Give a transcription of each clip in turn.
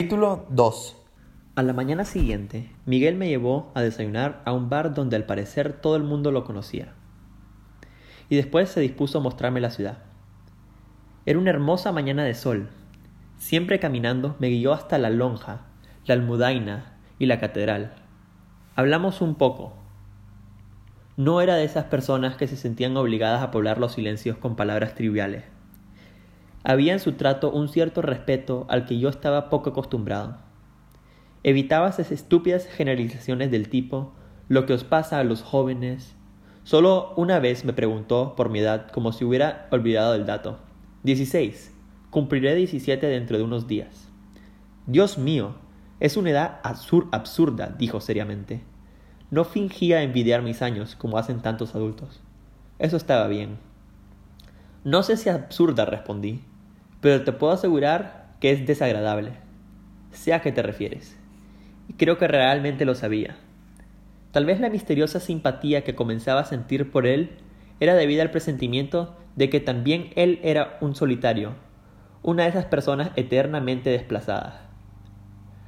Capítulo 2 A la mañana siguiente, Miguel me llevó a desayunar a un bar donde al parecer todo el mundo lo conocía. Y después se dispuso a mostrarme la ciudad. Era una hermosa mañana de sol. Siempre caminando me guió hasta la lonja, la almudaina y la catedral. Hablamos un poco. No era de esas personas que se sentían obligadas a poblar los silencios con palabras triviales. Había en su trato un cierto respeto al que yo estaba poco acostumbrado. Evitaba esas estúpidas generalizaciones del tipo lo que os pasa a los jóvenes. Solo una vez me preguntó por mi edad como si hubiera olvidado el dato. Dieciséis. Cumpliré diecisiete dentro de unos días. Dios mío, es una edad absurda, dijo seriamente. No fingía envidiar mis años como hacen tantos adultos. Eso estaba bien. No sé si absurda, respondí pero te puedo asegurar que es desagradable. Sé a qué te refieres. Y creo que realmente lo sabía. Tal vez la misteriosa simpatía que comenzaba a sentir por él era debida al presentimiento de que también él era un solitario, una de esas personas eternamente desplazadas.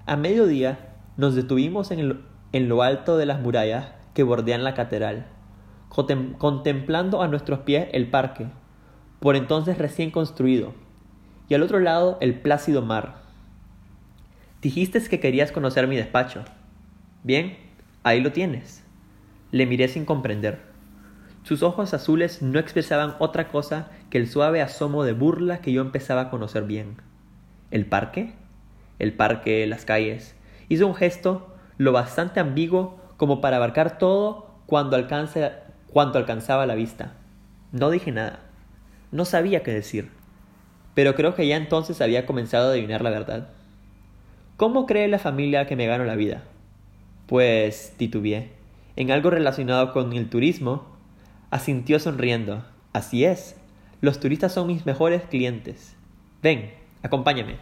A mediodía nos detuvimos en, en lo alto de las murallas que bordean la catedral, contemplando a nuestros pies el parque, por entonces recién construido, y al otro lado el plácido mar. Dijiste que querías conocer mi despacho. Bien, ahí lo tienes. Le miré sin comprender. Sus ojos azules no expresaban otra cosa que el suave asomo de burla que yo empezaba a conocer bien. ¿El parque? El parque, las calles. Hizo un gesto lo bastante ambiguo como para abarcar todo cuando, alcance, cuando alcanzaba la vista. No dije nada. No sabía qué decir pero creo que ya entonces había comenzado a adivinar la verdad. ¿Cómo cree la familia que me gano la vida? Pues titubeé. En algo relacionado con el turismo, asintió sonriendo. Así es. Los turistas son mis mejores clientes. Ven, acompáñame.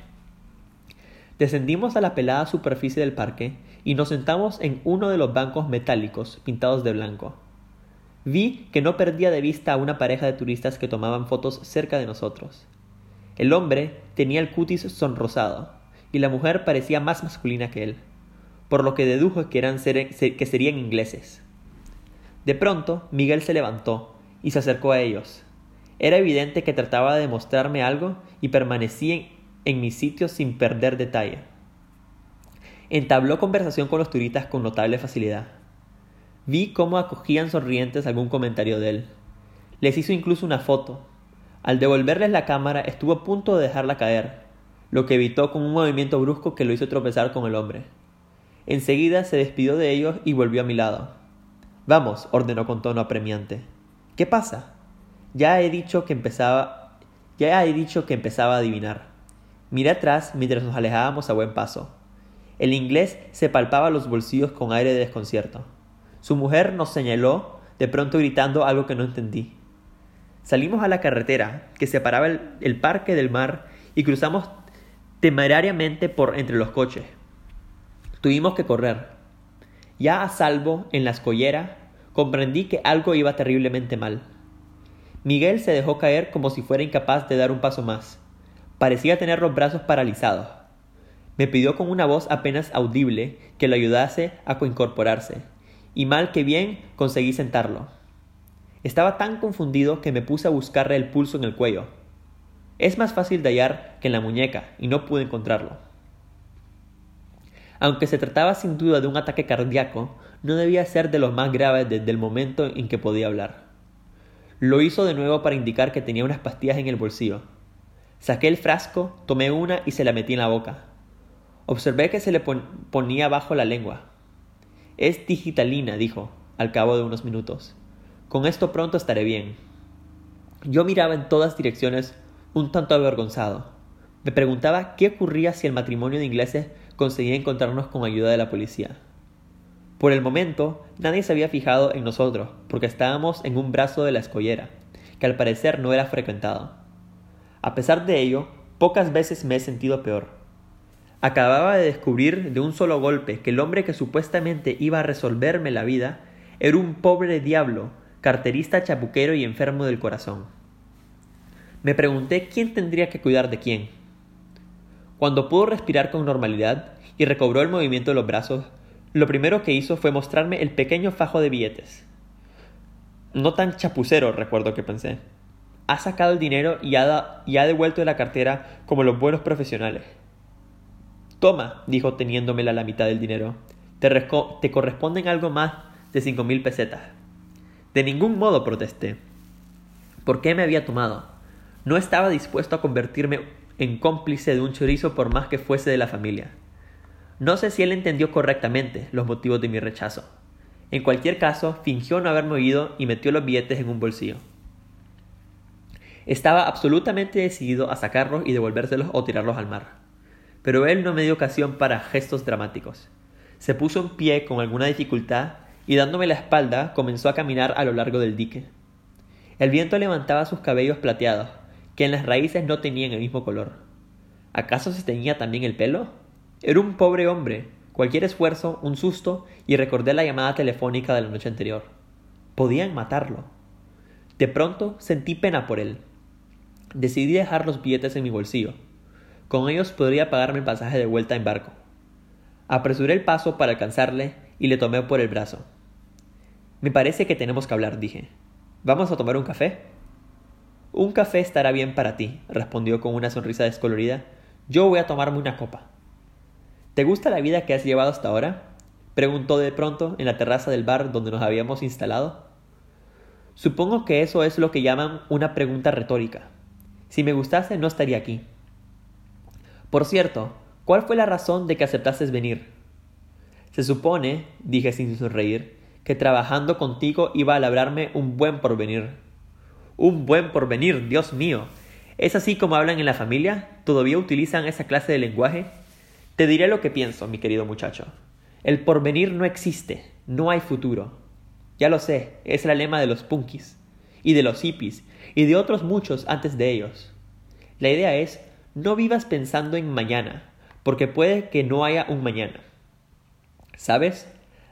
Descendimos a la pelada superficie del parque y nos sentamos en uno de los bancos metálicos pintados de blanco. Vi que no perdía de vista a una pareja de turistas que tomaban fotos cerca de nosotros. El hombre tenía el cutis sonrosado, y la mujer parecía más masculina que él, por lo que dedujo que, eran que serían ingleses. De pronto, Miguel se levantó y se acercó a ellos. Era evidente que trataba de mostrarme algo y permanecí en mi sitio sin perder detalle. Entabló conversación con los turistas con notable facilidad. Vi cómo acogían sonrientes algún comentario de él. Les hizo incluso una foto, al devolverles la cámara estuvo a punto de dejarla caer, lo que evitó con un movimiento brusco que lo hizo tropezar con el hombre. Enseguida se despidió de ellos y volvió a mi lado. Vamos, ordenó con tono apremiante. ¿Qué pasa? Ya he dicho que empezaba. Ya he dicho que empezaba a adivinar. Miré atrás mientras nos alejábamos a buen paso. El inglés se palpaba los bolsillos con aire de desconcierto. Su mujer nos señaló, de pronto gritando algo que no entendí. Salimos a la carretera que separaba el, parque del mar y cruzamos temerariamente por entre los coches. Tuvimos que correr. Ya a salvo en la escollera, comprendí que algo iba terriblemente mal. Miguel se dejó caer como si fuera incapaz de dar un paso más. Parecía tener los brazos paralizados. Me pidió con una voz apenas audible que lo ayudase a incorporarse, y mal que bien conseguí sentarlo. Estaba tan confundido que me puse a buscarle el pulso en el cuello. Es más fácil de hallar que en la muñeca, y no pude encontrarlo. Aunque se trataba sin duda de un ataque cardíaco, no debía ser de los más graves desde el momento en que podía hablar. Lo hizo de nuevo para indicar que tenía unas pastillas en el bolsillo. Saqué el frasco, tomé una y se la metí en la boca. Observé que se le ponía bajo la lengua. Es digitalina, dijo, al cabo de unos minutos. Con esto pronto estaré bien. Yo miraba en todas direcciones un tanto avergonzado. Me preguntaba qué ocurría si el matrimonio de ingleses conseguía encontrarnos con ayuda de la policía. Por el momento, nadie se había fijado en nosotros, porque estábamos en un brazo de la escollera, que al parecer no era frecuentado. A pesar de ello, pocas veces me he sentido peor. Acababa de descubrir de un solo golpe que el hombre que supuestamente iba a resolverme la vida era un pobre diablo carterista chapuquero y enfermo del corazón. Me pregunté quién tendría que cuidar de quién. Cuando pudo respirar con normalidad y recobró el movimiento de los brazos, lo primero que hizo fue mostrarme el pequeño fajo de billetes. No tan chapucero, recuerdo que pensé. Ha sacado el dinero y ha, devuelto la cartera como los buenos profesionales. Toma, dijo teniéndomela la mitad del dinero. Te, te corresponden algo más de cinco mil pesetas. De ningún modo protesté. ¿Por qué me había tomado? No estaba dispuesto a convertirme en cómplice de un chorizo por más que fuese de la familia. No sé si él entendió correctamente los motivos de mi rechazo. En cualquier caso, fingió no haberme oído y metió los billetes en un bolsillo. Estaba absolutamente decidido a sacarlos y devolvérselos o tirarlos al mar. Pero él no me dio ocasión para gestos dramáticos. Se puso en pie con alguna dificultad y dándome la espalda comenzó a caminar a lo largo del dique. El viento levantaba sus cabellos plateados, que en las raíces no tenían el mismo color. ¿Acaso se teñía también el pelo? Era un pobre hombre. Cualquier esfuerzo, un susto, y recordé la llamada telefónica de la noche anterior. Podían matarlo. De pronto sentí pena por él. Decidí dejar los billetes en mi bolsillo. Con ellos podría pagarme el pasaje de vuelta en barco. Apresuré el paso para alcanzarle y le tomé por el brazo. Me parece que tenemos que hablar, dije. ¿Vamos a tomar un café? Un café estará bien para ti, respondió con una sonrisa descolorida. Yo voy a tomarme una copa. ¿Te gusta la vida que has llevado hasta ahora? preguntó de pronto en la terraza del bar donde nos habíamos instalado. Supongo que eso es lo que llaman una pregunta retórica. Si me gustase no estaría aquí. Por cierto, ¿cuál fue la razón de que aceptases venir? Se supone, dije sin sonreír, que trabajando contigo iba a labrarme un buen porvenir. Un buen porvenir, Dios mío. ¿Es así como hablan en la familia? ¿Todavía utilizan esa clase de lenguaje? Te diré lo que pienso, mi querido muchacho. El porvenir no existe, no hay futuro. Ya lo sé, es el lema de los punkis, y de los hippies, y de otros muchos antes de ellos. La idea es, no vivas pensando en mañana, porque puede que no haya un mañana. ¿Sabes?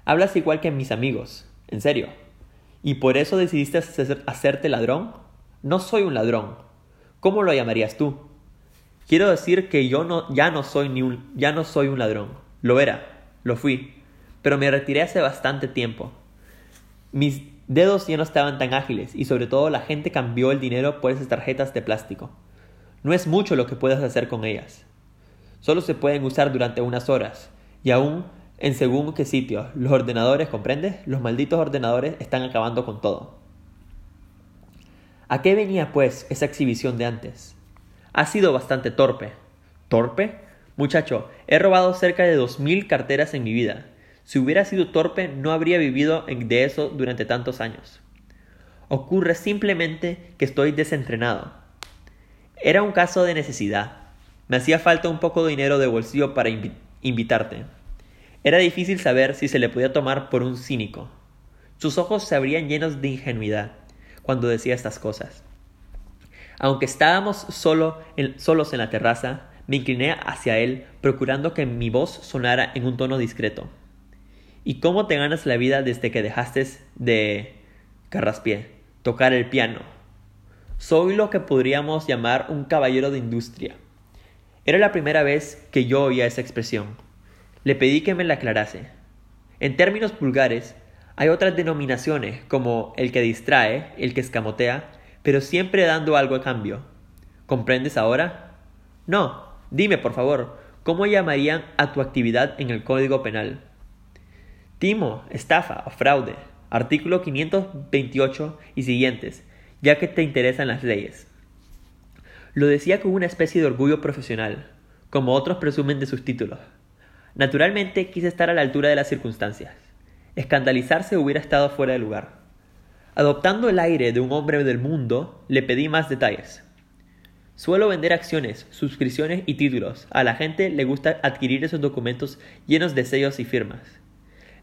Hablas igual que mis amigos, en serio. ¿Y por eso decidiste hacerte ladrón? No soy un ladrón. ¿Cómo lo llamarías tú? Quiero decir que yo no, ya, no soy ni un, ya no soy un ladrón. Lo era, lo fui, pero me retiré hace bastante tiempo. Mis dedos ya no estaban tan ágiles y sobre todo la gente cambió el dinero por esas tarjetas de plástico. No es mucho lo que puedes hacer con ellas. Solo se pueden usar durante unas horas y aún en según qué sitio. Los ordenadores, ¿comprendes? Los malditos ordenadores están acabando con todo. ¿A qué venía, pues, esa exhibición de antes? Ha sido bastante torpe. ¿Torpe? Muchacho, he robado cerca de dos mil carteras en mi vida. Si hubiera sido torpe, no habría vivido de eso durante tantos años. Ocurre simplemente que estoy desentrenado. Era un caso de necesidad. Me hacía falta un poco de dinero de bolsillo para invitarte. Era difícil saber si se le podía tomar por un cínico. Sus ojos se abrían llenos de ingenuidad cuando decía estas cosas. Aunque estábamos solo solos en la terraza, me incliné hacia él, procurando que mi voz sonara en un tono discreto. ¿Y cómo te ganas la vida desde que dejaste de carraspié tocar el piano? Soy lo que podríamos llamar un caballero de industria. Era la primera vez que yo oía esa expresión. Le pedí que me la aclarase. En términos vulgares, hay otras denominaciones como el que distrae, el que escamotea, pero siempre dando algo a cambio. ¿Comprendes ahora? No. Dime, por favor, ¿cómo llamarían a tu actividad en el Código Penal? Timo, estafa o fraude. Artículo 528 y siguientes, ya que te interesan las leyes. Lo decía con una especie de orgullo profesional, como otros presumen de sus títulos. Naturalmente quise estar a la altura de las circunstancias. Escandalizarse hubiera estado fuera de lugar. Adoptando el aire de un hombre del mundo, le pedí más detalles. Suelo vender acciones, suscripciones y títulos. A la gente le gusta adquirir esos documentos llenos de sellos y firmas.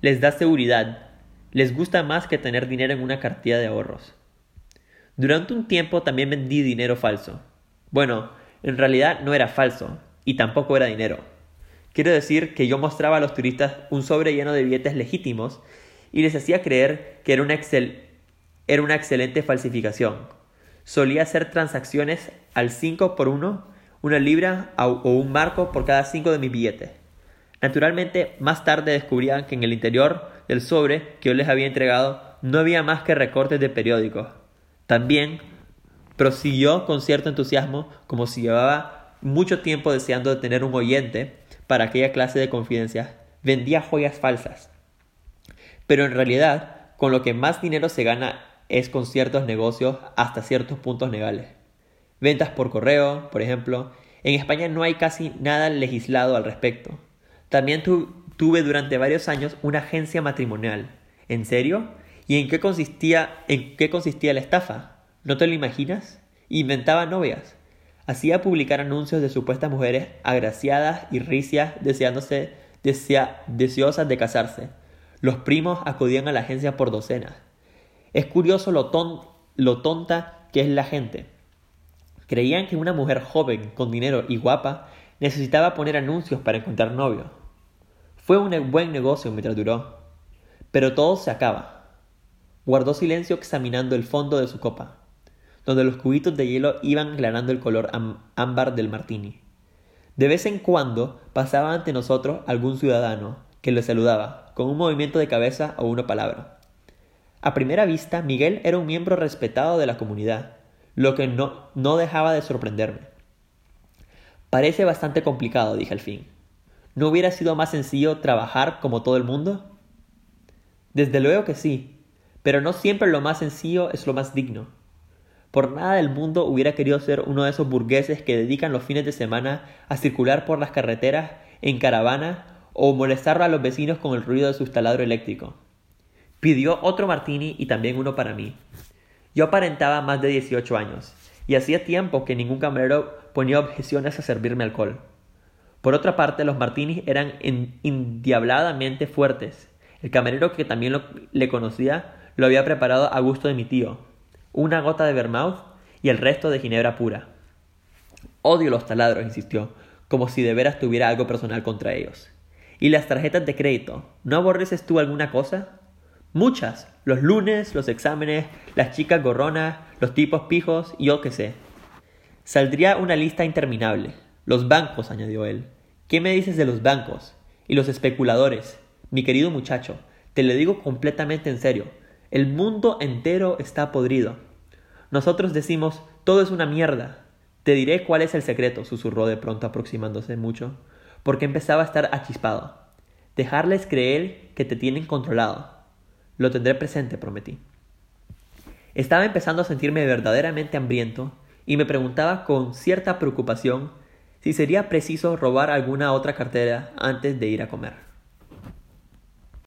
Les da seguridad. Les gusta más que tener dinero en una cartilla de ahorros. Durante un tiempo también vendí dinero falso. Bueno, en realidad no era falso, y tampoco era dinero. Quiero decir que yo mostraba a los turistas un sobre lleno de billetes legítimos y les hacía creer que era una, era una excelente falsificación. Solía hacer transacciones al 5 por 1 una libra o un marco por cada cinco de mis billetes. Naturalmente, más tarde descubrían que en el interior del sobre que yo les había entregado no había más que recortes de periódicos. También prosiguió con cierto entusiasmo, como si llevaba mucho tiempo deseando de tener un oyente para aquella clase de confidencias, vendía joyas falsas. Pero en realidad, con lo que más dinero se gana es con ciertos negocios hasta ciertos puntos legales. Ventas por correo, por ejemplo. En España no hay casi nada legislado al respecto. También tuve durante varios años una agencia matrimonial. ¿En serio? ¿Y en qué consistía, en qué consistía la estafa? ¿No te lo imaginas? Inventaba novias. Hacía publicar anuncios de supuestas mujeres agraciadas y ricias deseándose, deseosas de casarse. Los primos acudían a la agencia por docenas. Es curioso lo, lo tonta que es la gente. Creían que una mujer joven, con dinero y guapa, necesitaba poner anuncios para encontrar novio. Fue un buen negocio mientras duró. Pero todo se acaba. Guardó silencio examinando el fondo de su copa, donde los cubitos de hielo iban aclarando el color ámbar del martini. De vez en cuando pasaba ante nosotros algún ciudadano que le saludaba, con un movimiento de cabeza o una palabra. A primera vista, Miguel era un miembro respetado de la comunidad, lo que no, no dejaba de sorprenderme. Parece bastante complicado, dije al fin. ¿No hubiera sido más sencillo trabajar como todo el mundo? Desde luego que sí, pero no siempre lo más sencillo es lo más digno. Por nada del mundo hubiera querido ser uno de esos burgueses que dedican los fines de semana a circular por las carreteras en caravana o molestar a los vecinos con el ruido de su taladro eléctrico. Pidió otro martini y también uno para mí. Yo aparentaba más de 18 años, y hacía tiempo que ningún camarero ponía objeciones a servirme alcohol. Por otra parte, los martinis eran indiabladamente fuertes. El camarero que también le conocía lo había preparado a gusto de mi tío. Una gota de vermouth y el resto de ginebra pura. Odio los taladros, insistió, como si de veras tuviera algo personal contra ellos. ¿Y las tarjetas de crédito? ¿No aborreces tú alguna cosa? Muchas. Los lunes, los exámenes, las chicas gorronas, los tipos pijos y yo qué sé. Saldría una lista interminable. Los bancos, añadió él. ¿Qué me dices de los bancos? Y los especuladores. Mi querido muchacho, te lo digo completamente en serio. El mundo entero está podrido. Nosotros decimos, todo es una mierda. Te diré cuál es el secreto, susurró de pronto aproximándose mucho, porque empezaba a estar achispado. Dejarles creer que te tienen controlado lo tendré presente, prometí. Estaba empezando a sentirme verdaderamente hambriento y me preguntaba con cierta preocupación si sería preciso robar alguna otra cartera antes de ir a comer.